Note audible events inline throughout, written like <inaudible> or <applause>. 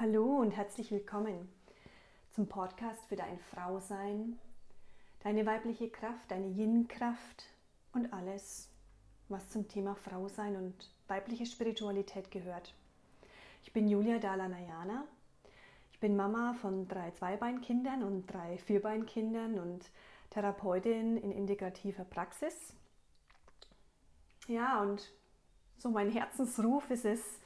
Hallo und herzlich willkommen zum Podcast für dein Frausein, deine weibliche Kraft, deine Yin-Kraft und alles, was zum Thema Frausein und weibliche Spiritualität gehört. Ich bin Julia Dalanayana. Ich bin Mama von drei Zweibeinkindern und drei Vierbeinkindern und Therapeutin in integrativer Praxis. Ja, und so mein Herzensruf ist es,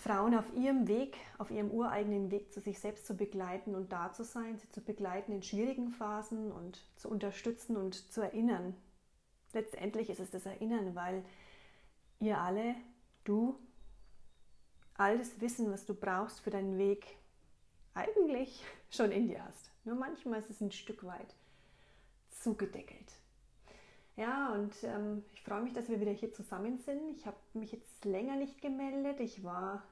Frauen auf ihrem Weg, auf ihrem ureigenen Weg zu sich selbst zu begleiten und da zu sein, sie zu begleiten in schwierigen Phasen und zu unterstützen und zu erinnern. Letztendlich ist es das Erinnern, weil ihr alle, du, all das Wissen, was du brauchst für deinen Weg, eigentlich <laughs> schon in dir hast. Nur manchmal ist es ein Stück weit zugedeckelt. Ja, und ähm, ich freue mich, dass wir wieder hier zusammen sind. Ich habe mich jetzt länger nicht gemeldet. Ich war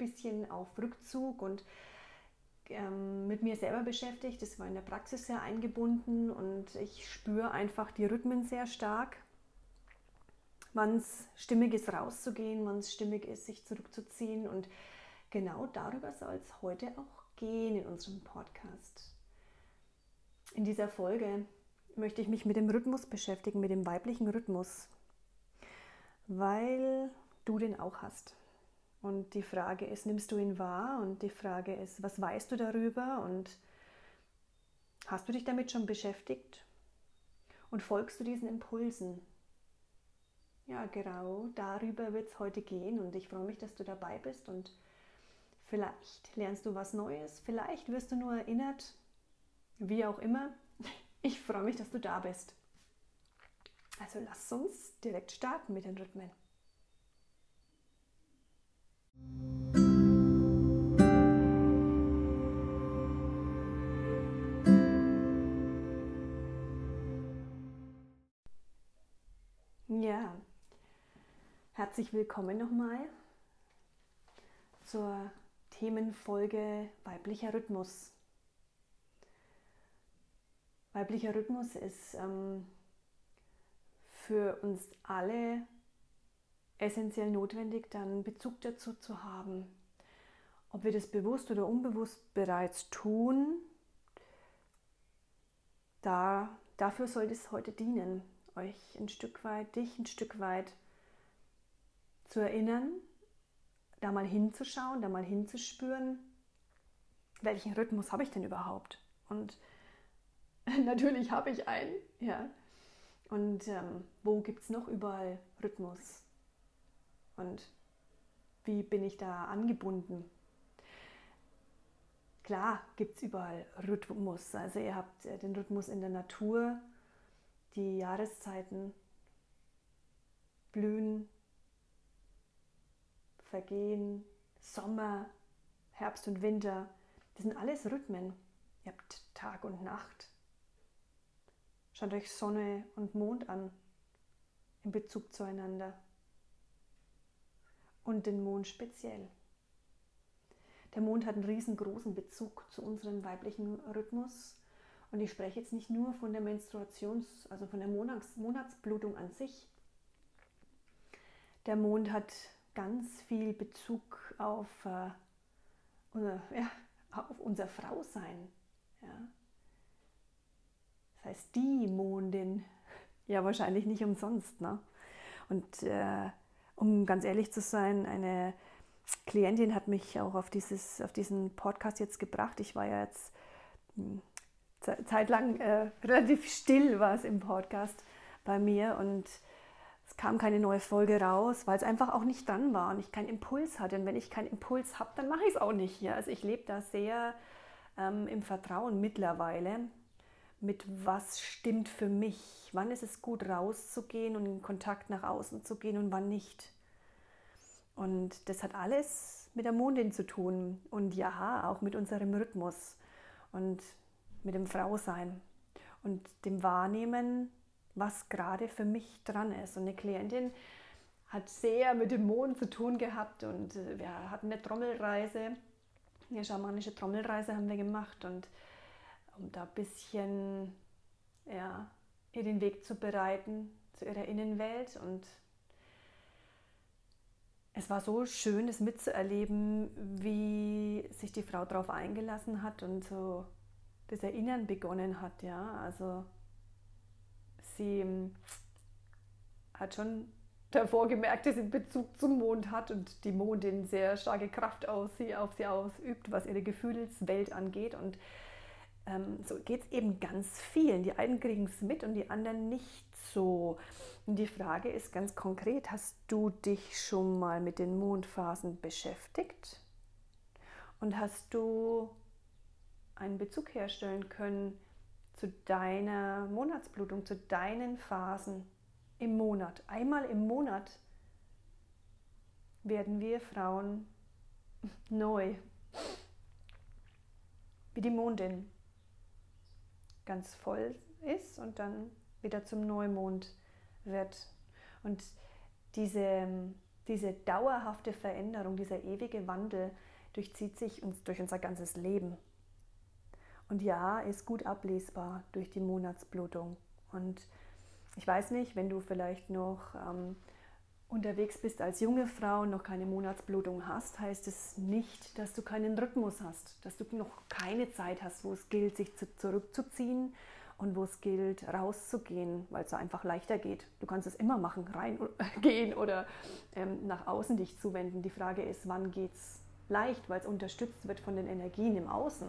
bisschen auf Rückzug und ähm, mit mir selber beschäftigt. Das war in der Praxis sehr eingebunden und ich spüre einfach die Rhythmen sehr stark. Wann es stimmig ist, rauszugehen, wann es stimmig ist, sich zurückzuziehen. Und genau darüber soll es heute auch gehen in unserem Podcast. In dieser Folge möchte ich mich mit dem Rhythmus beschäftigen, mit dem weiblichen Rhythmus, weil du den auch hast. Und die Frage ist, nimmst du ihn wahr? Und die Frage ist, was weißt du darüber? Und hast du dich damit schon beschäftigt? Und folgst du diesen Impulsen? Ja, genau darüber wird es heute gehen. Und ich freue mich, dass du dabei bist. Und vielleicht lernst du was Neues. Vielleicht wirst du nur erinnert. Wie auch immer. <laughs> Ich freue mich, dass du da bist. Also lass uns direkt starten mit den Rhythmen. Ja, herzlich willkommen nochmal zur Themenfolge weiblicher Rhythmus. Weiblicher Rhythmus ist ähm, für uns alle essentiell notwendig, dann Bezug dazu zu haben. Ob wir das bewusst oder unbewusst bereits tun, da, dafür soll es heute dienen, euch ein Stück weit, dich ein Stück weit zu erinnern, da mal hinzuschauen, da mal hinzuspüren, welchen Rhythmus habe ich denn überhaupt? Und <laughs> Natürlich habe ich einen, ja. Und ähm, wo gibt es noch überall Rhythmus? Und wie bin ich da angebunden? Klar gibt es überall Rhythmus. Also ihr habt äh, den Rhythmus in der Natur, die Jahreszeiten, Blühen, Vergehen, Sommer, Herbst und Winter. Das sind alles Rhythmen. Ihr habt Tag und Nacht. Schaut euch Sonne und Mond an in Bezug zueinander. Und den Mond speziell. Der Mond hat einen riesengroßen Bezug zu unserem weiblichen Rhythmus. Und ich spreche jetzt nicht nur von der Menstruations-, also von der Monats Monatsblutung an sich. Der Mond hat ganz viel Bezug auf, äh, unser, <laughs> ja, auf unser Frausein. Ja. Das heißt die Mondin. Ja, wahrscheinlich nicht umsonst. Ne? Und äh, um ganz ehrlich zu sein, eine Klientin hat mich auch auf, dieses, auf diesen Podcast jetzt gebracht. Ich war ja jetzt hm, zeitlang äh, relativ still war es im Podcast bei mir und es kam keine neue Folge raus, weil es einfach auch nicht dran war und ich keinen Impuls hatte. Und wenn ich keinen Impuls habe, dann mache ich es auch nicht hier. Also ich lebe da sehr ähm, im Vertrauen mittlerweile mit was stimmt für mich, wann ist es gut rauszugehen und in Kontakt nach außen zu gehen und wann nicht. Und das hat alles mit der Mondin zu tun und ja, auch mit unserem Rhythmus und mit dem Frausein und dem Wahrnehmen, was gerade für mich dran ist. Und eine Klientin hat sehr mit dem Mond zu tun gehabt und wir hatten eine Trommelreise, eine schamanische Trommelreise haben wir gemacht und um da ein bisschen ja, ihr den Weg zu bereiten zu ihrer Innenwelt. Und es war so schön, das mitzuerleben, wie sich die Frau darauf eingelassen hat und so das Erinnern begonnen hat. Ja, also sie ähm, hat schon davor gemerkt, dass sie einen Bezug zum Mond hat und die Mondin sehr starke Kraft auf sie, auf sie ausübt, was ihre Gefühlswelt angeht. Und so geht es eben ganz vielen. Die einen kriegen es mit und die anderen nicht so. Und die Frage ist ganz konkret, hast du dich schon mal mit den Mondphasen beschäftigt? Und hast du einen Bezug herstellen können zu deiner Monatsblutung, zu deinen Phasen im Monat? Einmal im Monat werden wir Frauen neu, wie die Mondin ganz voll ist und dann wieder zum Neumond wird. Und diese, diese dauerhafte Veränderung, dieser ewige Wandel durchzieht sich uns durch unser ganzes Leben. Und ja, ist gut ablesbar durch die Monatsblutung. Und ich weiß nicht, wenn du vielleicht noch ähm, unterwegs bist als junge Frau und noch keine Monatsblutung hast, heißt es nicht, dass du keinen Rhythmus hast, dass du noch keine Zeit hast, wo es gilt, sich zu, zurückzuziehen und wo es gilt, rauszugehen, weil es einfach leichter geht. Du kannst es immer machen, reingehen <laughs> oder ähm, nach außen dich zuwenden. Die Frage ist, wann geht es leicht, weil es unterstützt wird von den Energien im Außen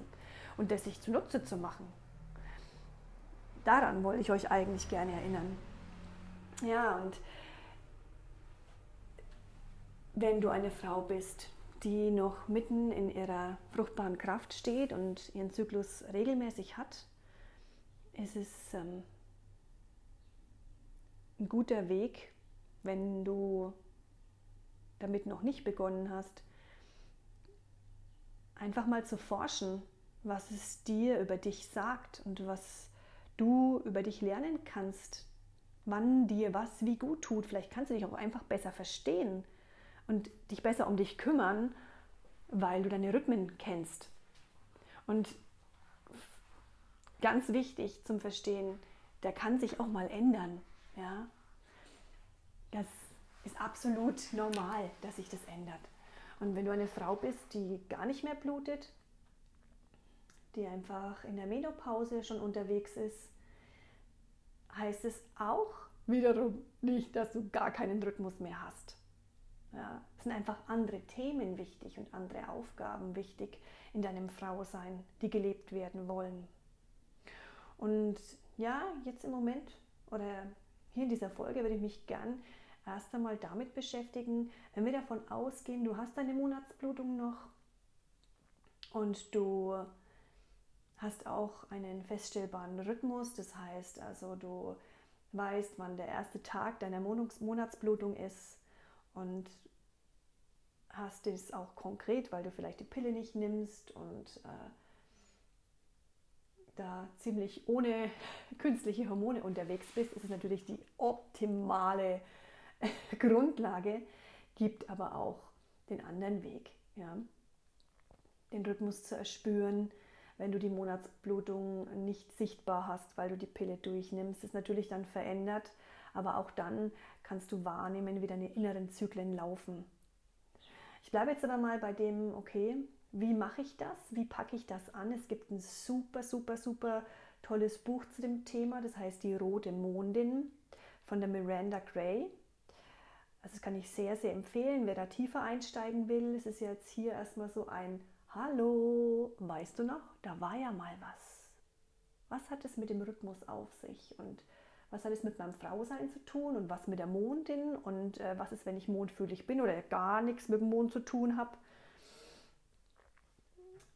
und das sich zunutze zu machen. Daran wollte ich euch eigentlich gerne erinnern. Ja, und wenn du eine Frau bist, die noch mitten in ihrer fruchtbaren Kraft steht und ihren Zyklus regelmäßig hat, ist es ähm, ein guter Weg, wenn du damit noch nicht begonnen hast, einfach mal zu forschen, was es dir über dich sagt und was du über dich lernen kannst, wann dir was wie gut tut. Vielleicht kannst du dich auch einfach besser verstehen und dich besser um dich kümmern, weil du deine Rhythmen kennst. Und ganz wichtig zum Verstehen, der kann sich auch mal ändern. Ja? Das ist absolut normal, dass sich das ändert. Und wenn du eine Frau bist, die gar nicht mehr blutet, die einfach in der Menopause schon unterwegs ist, heißt es auch wiederum nicht, dass du gar keinen Rhythmus mehr hast. Ja, es sind einfach andere Themen wichtig und andere Aufgaben wichtig in deinem Frausein, die gelebt werden wollen. Und ja, jetzt im Moment oder hier in dieser Folge würde ich mich gern erst einmal damit beschäftigen, wenn wir davon ausgehen, du hast deine Monatsblutung noch und du hast auch einen feststellbaren Rhythmus, das heißt also du weißt, wann der erste Tag deiner Monatsblutung ist und hast es auch konkret, weil du vielleicht die Pille nicht nimmst und äh, da ziemlich ohne <laughs> künstliche Hormone unterwegs bist, ist es natürlich die optimale <laughs> Grundlage, gibt aber auch den anderen Weg. Ja? Den Rhythmus zu erspüren, wenn du die Monatsblutung nicht sichtbar hast, weil du die Pille durchnimmst, ist natürlich dann verändert, aber auch dann kannst du wahrnehmen, wie deine inneren Zyklen laufen. Ich bleibe jetzt aber mal bei dem, okay, wie mache ich das? Wie packe ich das an? Es gibt ein super, super, super tolles Buch zu dem Thema, das heißt Die Rote Mondin von der Miranda Gray. Also das kann ich sehr, sehr empfehlen, wer da tiefer einsteigen will. Es ist jetzt hier erstmal so ein Hallo, weißt du noch, da war ja mal was. Was hat es mit dem Rhythmus auf sich und was hat es mit meinem Frausein zu tun und was mit der Mondin und äh, was ist, wenn ich mondfühlig bin oder gar nichts mit dem Mond zu tun habe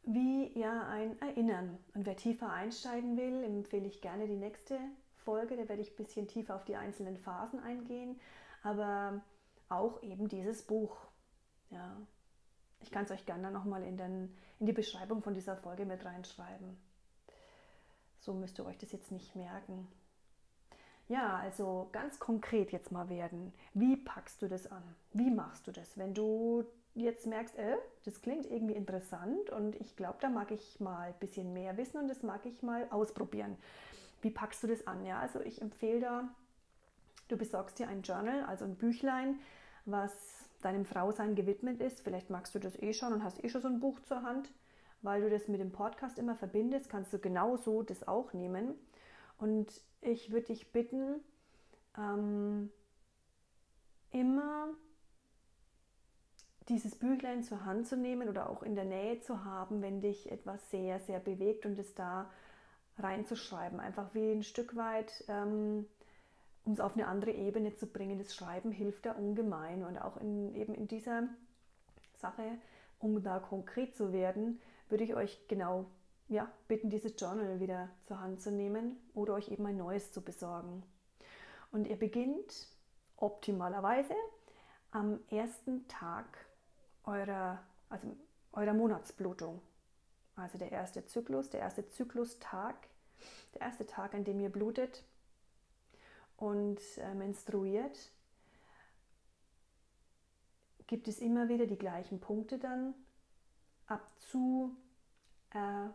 wie ja ein Erinnern. Und wer tiefer einsteigen will, empfehle ich gerne die nächste Folge. Da werde ich ein bisschen tiefer auf die einzelnen Phasen eingehen, aber auch eben dieses Buch. Ja, ich kann es euch gerne nochmal in, in die Beschreibung von dieser Folge mit reinschreiben. So müsst ihr euch das jetzt nicht merken. Ja, also ganz konkret jetzt mal werden. Wie packst du das an? Wie machst du das, wenn du jetzt merkst, äh, das klingt irgendwie interessant und ich glaube, da mag ich mal ein bisschen mehr wissen und das mag ich mal ausprobieren. Wie packst du das an? Ja, also ich empfehle da, du besorgst dir ein Journal, also ein Büchlein, was deinem Frausein gewidmet ist. Vielleicht magst du das eh schon und hast eh schon so ein Buch zur Hand, weil du das mit dem Podcast immer verbindest, kannst du genauso das auch nehmen. Und ich würde dich bitten, ähm, immer dieses Büchlein zur Hand zu nehmen oder auch in der Nähe zu haben, wenn dich etwas sehr, sehr bewegt und es da reinzuschreiben. Einfach wie ein Stück weit, ähm, um es auf eine andere Ebene zu bringen. Das Schreiben hilft da ungemein und auch in, eben in dieser Sache, um da konkret zu werden, würde ich euch genau ja, bitten, dieses Journal wieder zur Hand zu nehmen oder euch eben ein neues zu besorgen. Und ihr beginnt optimalerweise am ersten Tag eurer, also eurer Monatsblutung. Also der erste Zyklus, der erste Zyklustag, der erste Tag, an dem ihr blutet und äh, menstruiert, gibt es immer wieder die gleichen Punkte dann abzu, äh,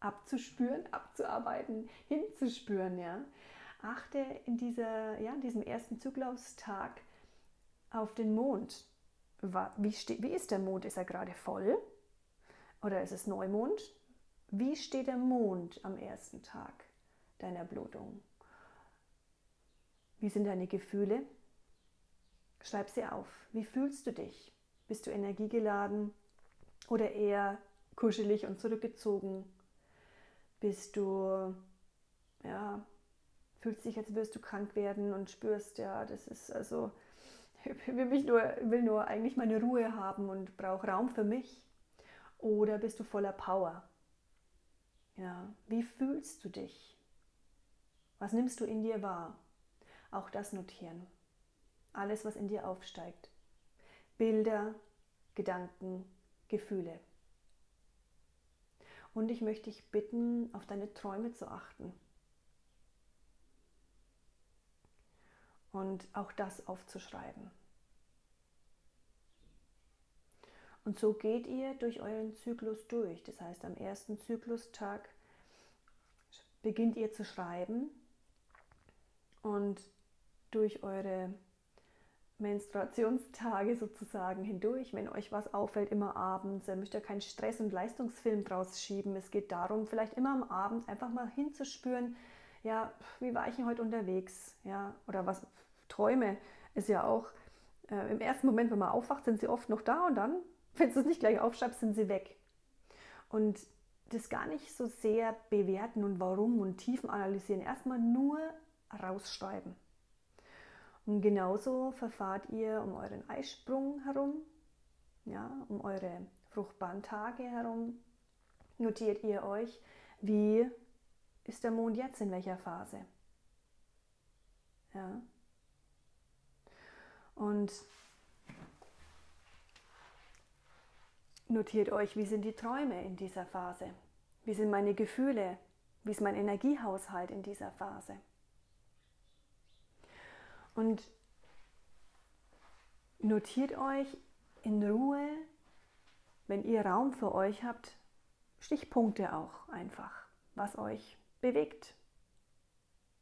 abzuspüren, abzuarbeiten, hinzuspüren. Ja? Achte in, dieser, ja, in diesem ersten Zyklustag auf den Mond. Wie, steht, wie ist der Mond? Ist er gerade voll? Oder ist es Neumond? Wie steht der Mond am ersten Tag deiner Blutung? Wie sind deine Gefühle? Schreib sie auf. Wie fühlst du dich? Bist du energiegeladen oder eher kuschelig und zurückgezogen? Bist du, ja, fühlst dich, als würdest du krank werden und spürst, ja, das ist also, <laughs> ich will, nur, will nur eigentlich meine Ruhe haben und brauche Raum für mich. Oder bist du voller Power? Ja, wie fühlst du dich? Was nimmst du in dir wahr? Auch das notieren. Alles, was in dir aufsteigt. Bilder, Gedanken, Gefühle. Und ich möchte dich bitten, auf deine Träume zu achten. Und auch das aufzuschreiben. Und so geht ihr durch euren Zyklus durch. Das heißt, am ersten Zyklustag beginnt ihr zu schreiben und durch eure Menstruationstage sozusagen hindurch, wenn euch was auffällt, immer abends, ihr müsst ja keinen Stress- und Leistungsfilm draus schieben. Es geht darum, vielleicht immer am Abend einfach mal hinzuspüren, ja, wie war ich denn heute unterwegs? Ja, oder was Träume ist ja auch äh, im ersten Moment, wenn man aufwacht, sind sie oft noch da und dann wenn du es nicht gleich aufschreibst, sind sie weg. Und das gar nicht so sehr bewerten und warum und tiefen analysieren. Erstmal nur rausschreiben. Und genauso verfahrt ihr um euren Eisprung herum, ja, um eure fruchtbaren Tage herum. Notiert ihr euch, wie ist der Mond jetzt in welcher Phase? Ja. Und Notiert euch, wie sind die Träume in dieser Phase? Wie sind meine Gefühle? Wie ist mein Energiehaushalt in dieser Phase? Und notiert euch in Ruhe, wenn ihr Raum für euch habt, Stichpunkte auch einfach, was euch bewegt.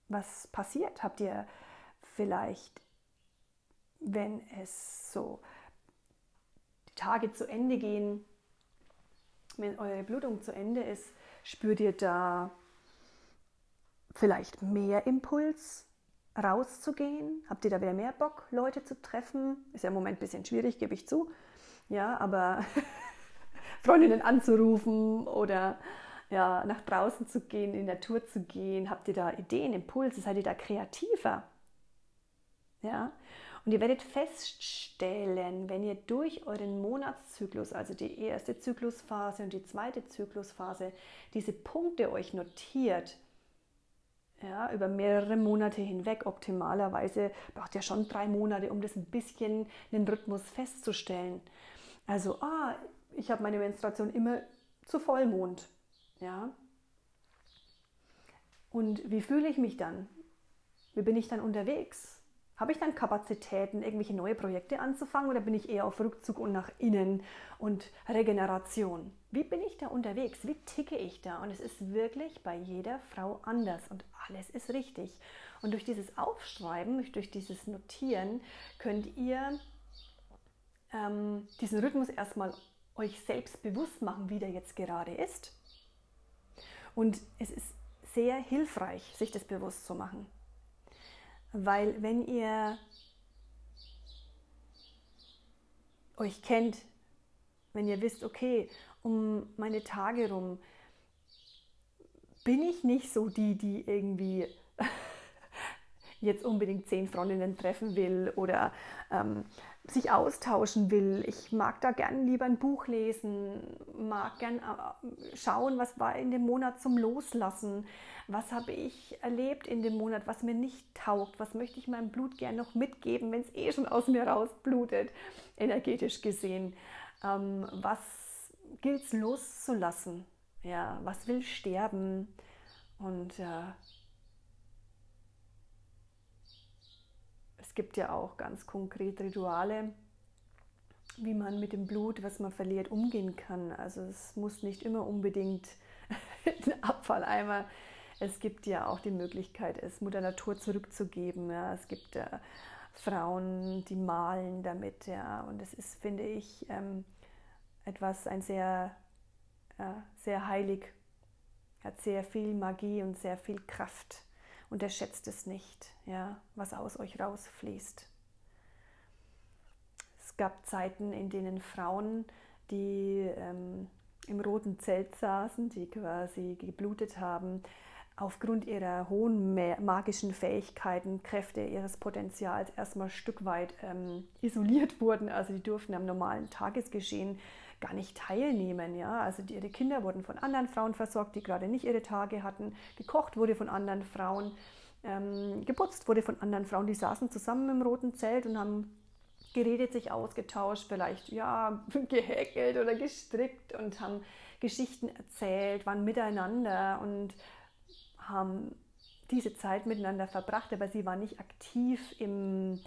Was passiert? Habt ihr vielleicht, wenn es so Tage zu Ende gehen, wenn eure Blutung zu Ende ist, spürt ihr da vielleicht mehr Impuls, rauszugehen? Habt ihr da wieder mehr Bock, Leute zu treffen? Ist ja im Moment ein bisschen schwierig, gebe ich zu. Ja, aber <laughs> Freundinnen anzurufen oder ja, nach draußen zu gehen, in die Natur zu gehen, habt ihr da Ideen, Impulse, seid ihr da kreativer? Ja, und ihr werdet feststellen, wenn ihr durch euren Monatszyklus, also die erste Zyklusphase und die zweite Zyklusphase, diese Punkte euch notiert, ja, über mehrere Monate hinweg, optimalerweise braucht ihr schon drei Monate, um das ein bisschen den Rhythmus festzustellen. Also, ah, ich habe meine Menstruation immer zu Vollmond. Ja. Und wie fühle ich mich dann? Wie bin ich dann unterwegs? Habe ich dann Kapazitäten, irgendwelche neue Projekte anzufangen oder bin ich eher auf Rückzug und nach innen und Regeneration? Wie bin ich da unterwegs? Wie ticke ich da? Und es ist wirklich bei jeder Frau anders und alles ist richtig. Und durch dieses Aufschreiben, durch dieses Notieren könnt ihr ähm, diesen Rhythmus erstmal euch selbst bewusst machen, wie der jetzt gerade ist. Und es ist sehr hilfreich, sich das bewusst zu machen. Weil wenn ihr euch kennt, wenn ihr wisst, okay, um meine Tage rum bin ich nicht so die, die irgendwie jetzt unbedingt zehn Freundinnen treffen will oder ähm, sich austauschen will. Ich mag da gern lieber ein Buch lesen, mag gern äh, schauen, was war in dem Monat zum Loslassen, was habe ich erlebt in dem Monat, was mir nicht taugt, was möchte ich meinem Blut gern noch mitgeben, wenn es eh schon aus mir rausblutet, energetisch gesehen. Ähm, was gilt es loszulassen? Ja, was will sterben? Und äh, gibt ja auch ganz konkret Rituale, wie man mit dem Blut, was man verliert, umgehen kann. Also es muss nicht immer unbedingt <laughs> ein Abfalleimer. Es gibt ja auch die Möglichkeit, es Mutter Natur zurückzugeben. Ja. Es gibt äh, Frauen, die malen damit. Ja. Und es ist, finde ich, ähm, etwas, ein sehr, äh, sehr heilig, hat sehr viel Magie und sehr viel Kraft. Unterschätzt es nicht, ja, was aus euch rausfließt. Es gab Zeiten, in denen Frauen, die ähm, im roten Zelt saßen, die quasi geblutet haben, aufgrund ihrer hohen magischen Fähigkeiten, Kräfte ihres Potenzials erstmal ein Stück weit ähm, isoliert wurden. Also die durften am normalen Tagesgeschehen gar nicht teilnehmen. Ja? Also die, ihre Kinder wurden von anderen Frauen versorgt, die gerade nicht ihre Tage hatten. Gekocht wurde von anderen Frauen. Ähm, geputzt wurde von anderen Frauen. Die saßen zusammen im roten Zelt und haben geredet, sich ausgetauscht, vielleicht ja <laughs> gehäkelt oder gestrickt und haben Geschichten erzählt, waren miteinander und haben diese Zeit miteinander verbracht, aber sie waren nicht aktiv im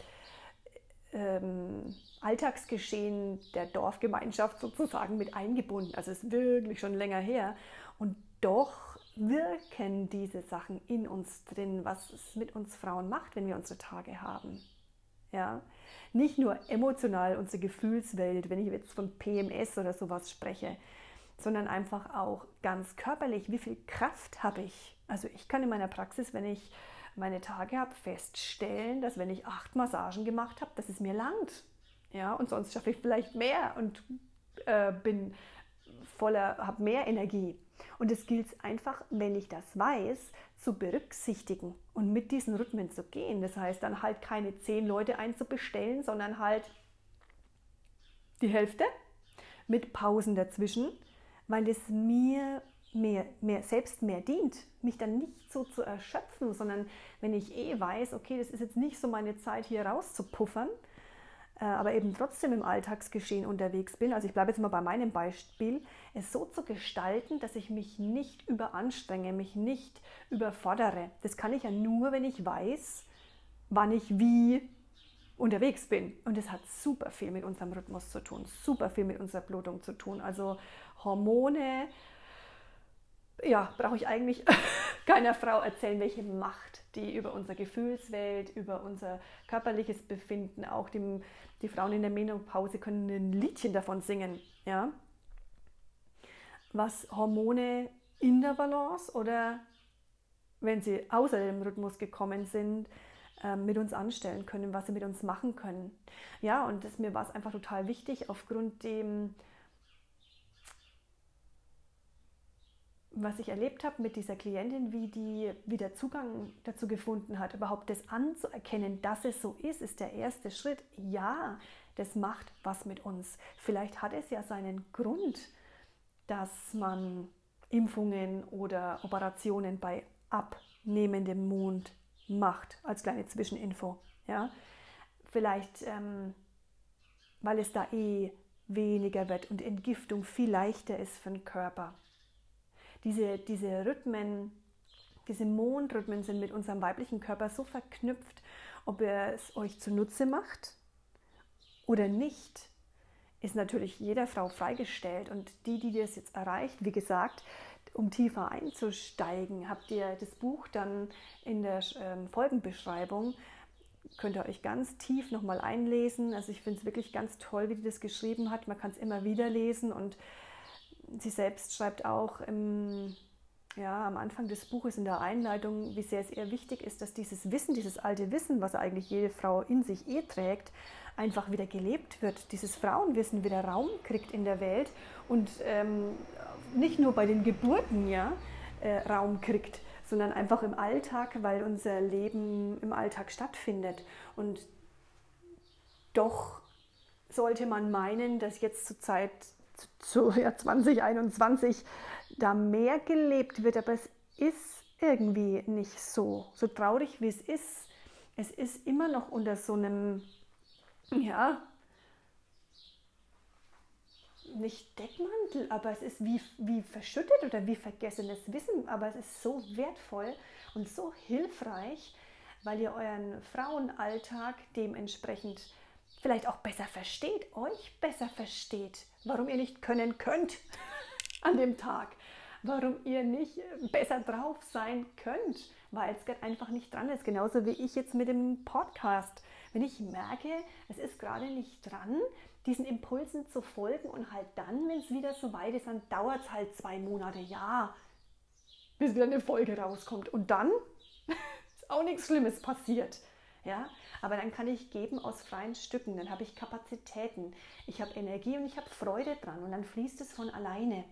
ähm, Alltagsgeschehen der Dorfgemeinschaft sozusagen mit eingebunden. Also es ist wirklich schon länger her. Und doch wirken diese Sachen in uns drin, was es mit uns Frauen macht, wenn wir unsere Tage haben. Ja? Nicht nur emotional unsere Gefühlswelt, wenn ich jetzt von PMS oder sowas spreche, sondern einfach auch ganz körperlich, wie viel Kraft habe ich. Also ich kann in meiner Praxis, wenn ich meine Tage habe, feststellen, dass wenn ich acht Massagen gemacht habe, dass es mir langt. Ja, und sonst schaffe ich vielleicht mehr und äh, bin voller, habe mehr Energie. Und es gilt einfach, wenn ich das weiß, zu berücksichtigen und mit diesen Rhythmen zu gehen. Das heißt, dann halt keine zehn Leute einzubestellen, sondern halt die Hälfte mit Pausen dazwischen, weil es mir mehr, mehr, selbst mehr dient, mich dann nicht so zu erschöpfen, sondern wenn ich eh weiß, okay, das ist jetzt nicht so meine Zeit hier rauszupuffern, äh, aber eben trotzdem im Alltagsgeschehen unterwegs bin, also ich bleibe jetzt mal bei meinem Beispiel, es so zu gestalten, dass ich mich nicht überanstrenge, mich nicht überfordere. Das kann ich ja nur, wenn ich weiß, wann ich wie unterwegs bin. Und das hat super viel mit unserem Rhythmus zu tun, super viel mit unserer Blutung zu tun. Also Hormone, ja, brauche ich eigentlich <laughs> keiner Frau erzählen, welche Macht die über unsere Gefühlswelt, über unser körperliches Befinden, auch die, die Frauen in der Menopause können ein Liedchen davon singen, ja. Was Hormone in der Balance oder wenn sie außer dem Rhythmus gekommen sind, ähm, mit uns anstellen können, was sie mit uns machen können. Ja, und das, mir war es einfach total wichtig, aufgrund dem was ich erlebt habe mit dieser Klientin, wie die wie der Zugang dazu gefunden hat, überhaupt das anzuerkennen, dass es so ist, ist der erste Schritt. Ja, das macht was mit uns. Vielleicht hat es ja seinen Grund, dass man Impfungen oder Operationen bei abnehmendem Mond macht, als kleine Zwischeninfo. Ja? Vielleicht, ähm, weil es da eh weniger wird und Entgiftung viel leichter ist für den Körper diese, diese Rhythmen, diese Mondrhythmen sind mit unserem weiblichen Körper so verknüpft, ob er es euch zunutze macht oder nicht, ist natürlich jeder Frau freigestellt. Und die, die das jetzt erreicht, wie gesagt, um tiefer einzusteigen, habt ihr das Buch dann in der ähm, Folgenbeschreibung. könnt ihr euch ganz tief nochmal einlesen. Also ich finde es wirklich ganz toll, wie die das geschrieben hat. Man kann es immer wieder lesen und sie selbst schreibt auch im, ja, am Anfang des Buches in der Einleitung, wie sehr es ihr wichtig ist, dass dieses Wissen, dieses alte Wissen, was eigentlich jede Frau in sich eh trägt, einfach wieder gelebt wird, dieses Frauenwissen wieder Raum kriegt in der Welt und ähm, nicht nur bei den Geburten ja, äh, Raum kriegt, sondern einfach im Alltag, weil unser Leben im Alltag stattfindet. Und doch sollte man meinen, dass jetzt zur Zeit zu ja, 2021 da mehr gelebt wird, aber es ist irgendwie nicht so. So traurig wie es ist, es ist immer noch unter so einem, ja, nicht Deckmantel, aber es ist wie, wie verschüttet oder wie vergessenes Wissen, aber es ist so wertvoll und so hilfreich, weil ihr euren Frauenalltag dementsprechend vielleicht auch besser versteht, euch besser versteht, warum ihr nicht können könnt <laughs> an dem Tag, warum ihr nicht besser drauf sein könnt, weil es gerade einfach nicht dran ist. Genauso wie ich jetzt mit dem Podcast. Wenn ich merke, es ist gerade nicht dran, diesen Impulsen zu folgen und halt dann, wenn es wieder so weit ist, dann dauert es halt zwei Monate, ja, bis wieder eine Folge rauskommt. Und dann <laughs> ist auch nichts Schlimmes passiert. Ja, aber dann kann ich geben aus freien Stücken, dann habe ich Kapazitäten, ich habe Energie und ich habe Freude dran und dann fließt es von alleine.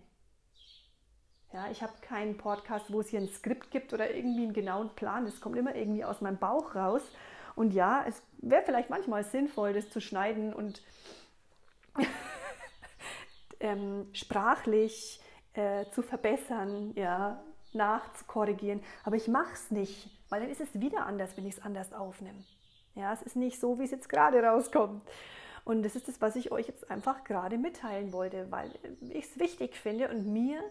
Ja, ich habe keinen Podcast, wo es hier ein Skript gibt oder irgendwie einen genauen Plan. Es kommt immer irgendwie aus meinem Bauch raus. Und ja, es wäre vielleicht manchmal sinnvoll, das zu schneiden und <laughs> ähm, sprachlich äh, zu verbessern, ja, nachzukorrigieren. Aber ich mache es nicht, weil dann ist es wieder anders, wenn ich es anders aufnehme. Ja, es ist nicht so, wie es jetzt gerade rauskommt. Und das ist das, was ich euch jetzt einfach gerade mitteilen wollte, weil ich es wichtig finde und mir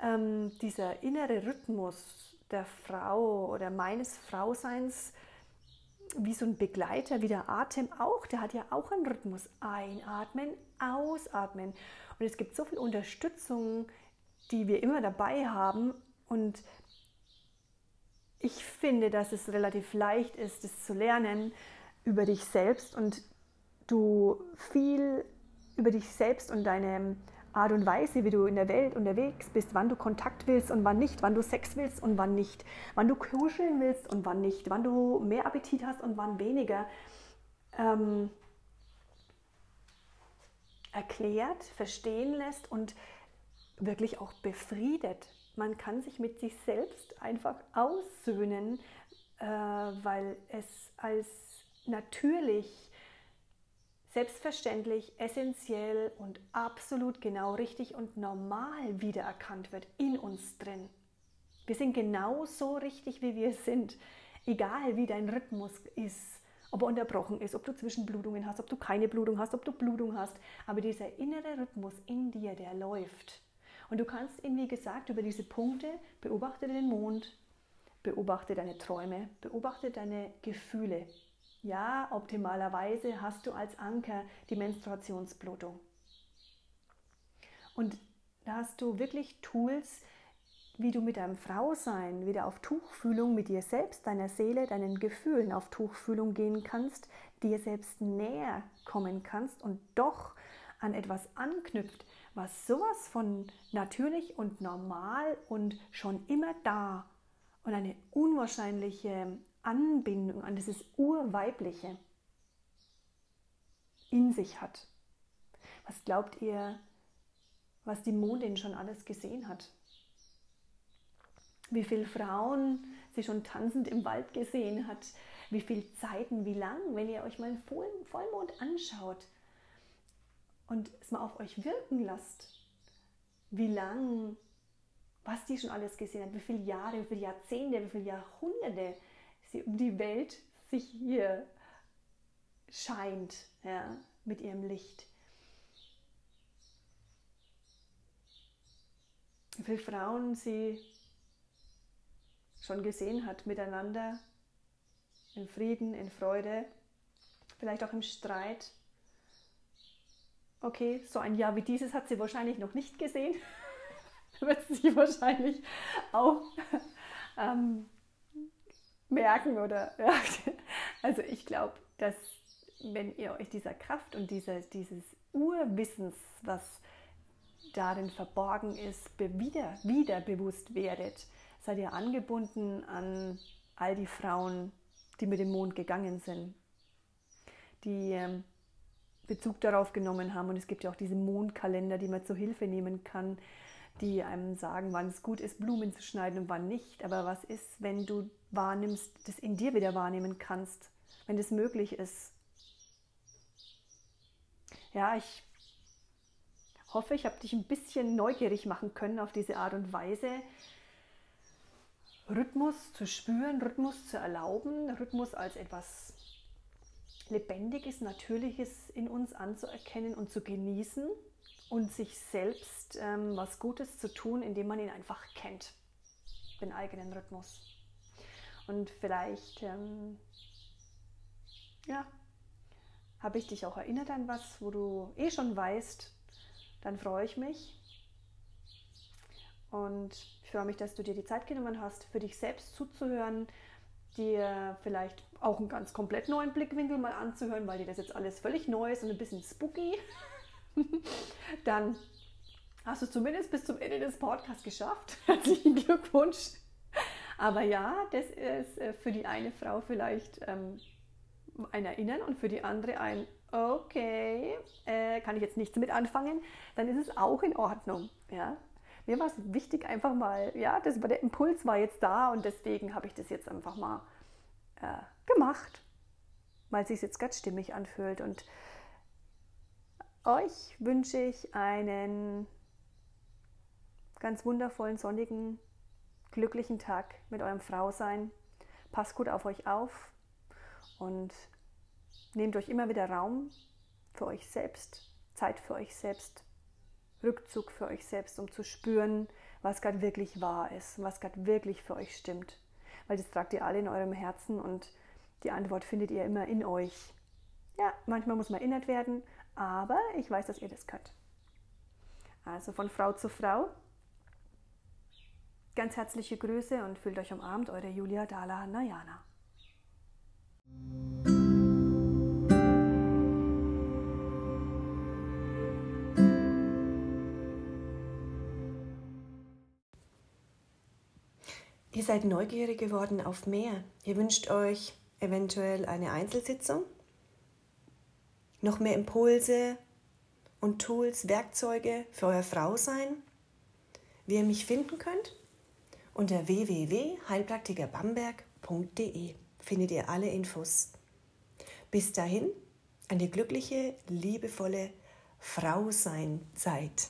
ähm, dieser innere Rhythmus der Frau oder meines Frauseins wie so ein Begleiter, wie der Atem auch, der hat ja auch einen Rhythmus. Einatmen, ausatmen. Und es gibt so viel Unterstützung, die wir immer dabei haben. Und ich finde, dass es relativ leicht ist, das zu lernen über dich selbst und du viel über dich selbst und deine Art und Weise, wie du in der Welt unterwegs bist, wann du Kontakt willst und wann nicht, wann du Sex willst und wann nicht, wann du kuscheln willst und wann nicht, wann du mehr Appetit hast und wann weniger, ähm, erklärt, verstehen lässt und wirklich auch befriedet. Man kann sich mit sich selbst einfach aussöhnen, äh, weil es als natürlich selbstverständlich, essentiell und absolut genau richtig und normal wiedererkannt wird in uns drin. Wir sind genau so richtig, wie wir sind, egal wie dein Rhythmus ist, ob er unterbrochen ist, ob du Zwischenblutungen hast, ob du keine Blutung hast, ob du Blutung hast. Aber dieser innere Rhythmus in dir, der läuft. Und du kannst ihn, wie gesagt, über diese Punkte beobachte den Mond, beobachte deine Träume, beobachte deine Gefühle, ja, optimalerweise hast du als Anker die Menstruationsblutung. Und da hast du wirklich Tools, wie du mit deinem Frausein wieder auf Tuchfühlung mit dir selbst, deiner Seele, deinen Gefühlen auf Tuchfühlung gehen kannst, dir selbst näher kommen kannst und doch an etwas anknüpft, was sowas von natürlich und normal und schon immer da und eine unwahrscheinliche Anbindung an dieses Urweibliche in sich hat. Was glaubt ihr, was die Mondin schon alles gesehen hat? Wie viele Frauen sie schon tanzend im Wald gesehen hat? Wie viele Zeiten, wie lang, wenn ihr euch mal einen Vollmond anschaut und es mal auf euch wirken lasst, wie lang, was die schon alles gesehen hat, wie viele Jahre, wie viele Jahrzehnte, wie viele Jahrhunderte sie um die Welt sich hier scheint ja, mit ihrem Licht. Wie viele Frauen sie schon gesehen hat miteinander, in Frieden, in Freude, vielleicht auch im Streit. Okay, so ein Jahr wie dieses hat sie wahrscheinlich noch nicht gesehen. <laughs> Wird sie wahrscheinlich auch ähm, merken oder <laughs> ja, Also ich glaube, dass wenn ihr euch dieser Kraft und dieser, dieses Urwissens, was darin verborgen ist, wieder, wieder bewusst werdet, seid ihr angebunden an all die Frauen, die mit dem Mond gegangen sind, die ähm, Bezug darauf genommen haben. Und es gibt ja auch diese Mondkalender, die man zur Hilfe nehmen kann, die einem sagen, wann es gut ist, Blumen zu schneiden und wann nicht. Aber was ist, wenn du wahrnimmst, das in dir wieder wahrnehmen kannst, wenn das möglich ist? Ja, ich hoffe, ich habe dich ein bisschen neugierig machen können auf diese Art und Weise, Rhythmus zu spüren, Rhythmus zu erlauben, Rhythmus als etwas Lebendiges, Natürliches in uns anzuerkennen und zu genießen und sich selbst ähm, was Gutes zu tun, indem man ihn einfach kennt, den eigenen Rhythmus. Und vielleicht, ähm, ja, habe ich dich auch erinnert an was, wo du eh schon weißt, dann freue ich mich. Und ich freue mich, dass du dir die Zeit genommen hast, für dich selbst zuzuhören, dir vielleicht auch einen ganz komplett neuen Blickwinkel mal anzuhören, weil dir das jetzt alles völlig neu ist und ein bisschen spooky. <laughs> Dann hast du zumindest bis zum Ende des Podcasts geschafft. <laughs> Herzlichen Glückwunsch. Aber ja, das ist äh, für die eine Frau vielleicht ähm, ein Erinnern und für die andere ein Okay, äh, kann ich jetzt nichts mit anfangen, dann ist es auch in Ordnung. Ja? Mir war es wichtig, einfach mal, ja, das, der Impuls war jetzt da und deswegen habe ich das jetzt einfach mal äh, gemacht, weil es sich jetzt ganz stimmig anfühlt. Und euch wünsche ich einen ganz wundervollen, sonnigen, glücklichen Tag mit eurem Frausein. Passt gut auf euch auf und nehmt euch immer wieder Raum für euch selbst, Zeit für euch selbst, Rückzug für euch selbst, um zu spüren, was gerade wirklich wahr ist, was gerade wirklich für euch stimmt. Weil das tragt ihr alle in eurem Herzen und die Antwort findet ihr immer in euch. Ja, manchmal muss man erinnert werden, aber ich weiß, dass ihr das könnt. Also von Frau zu Frau. Ganz herzliche Grüße und fühlt euch umarmt, eure Julia Dala Nayana. Ihr seid neugierig geworden auf mehr. Ihr wünscht euch eventuell eine Einzelsitzung, noch mehr Impulse und Tools, Werkzeuge für euer Frausein, wie ihr mich finden könnt. Unter www.heilpraktikerbamberg.de findet ihr alle Infos. Bis dahin eine glückliche, liebevolle Frau sein Zeit.